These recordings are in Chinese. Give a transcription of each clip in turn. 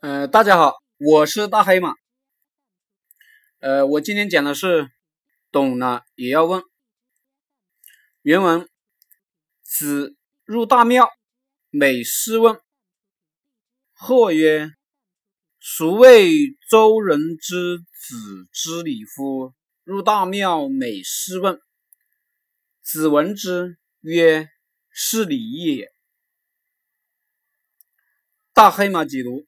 呃，大家好，我是大黑马。呃，我今天讲的是懂了也要问。原文：子入大庙，每事问。或曰：“孰谓周人之子之礼乎？入大庙，每事问。”子闻之曰：“是礼也。”大黑马解读。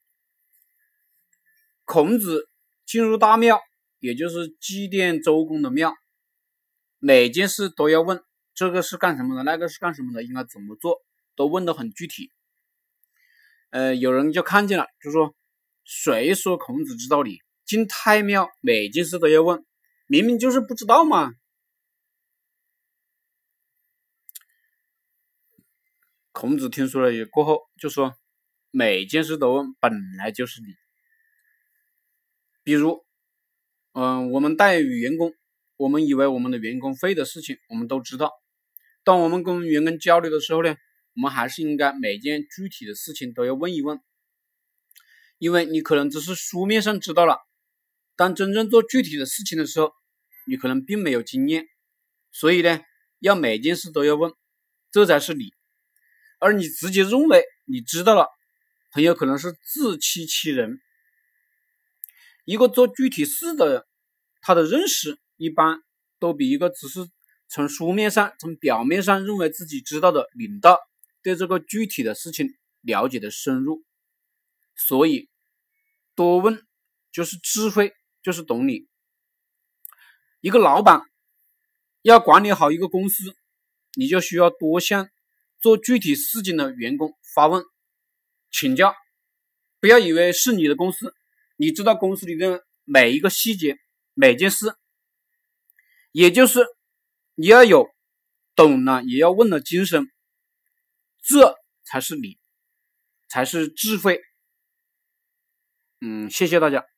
孔子进入大庙，也就是祭奠周公的庙，每件事都要问：这个是干什么的？那个是干什么的？应该怎么做？都问得很具体。呃，有人就看见了，就说：“谁说孔子知道礼？进太庙每件事都要问，明明就是不知道嘛。”孔子听说了也过后，就说：“每件事都问，本来就是礼。”比如，嗯，我们待遇员工，我们以为我们的员工会的事情，我们都知道。当我们跟员工交流的时候呢，我们还是应该每件具体的事情都要问一问，因为你可能只是书面上知道了，当真正做具体的事情的时候，你可能并没有经验，所以呢，要每件事都要问，这才是理。而你直接认为你知道了，很有可能是自欺欺人。一个做具体事的人，他的认识一般都比一个只是从书面上、从表面上认为自己知道的领导，对这个具体的事情了解的深入。所以，多问就是智慧，就是懂你。一个老板要管理好一个公司，你就需要多向做具体事情的员工发问、请教。不要以为是你的公司。你知道公司里的每一个细节，每件事，也就是你要有懂了也要问的精神，这才是你，才是智慧。嗯，谢谢大家。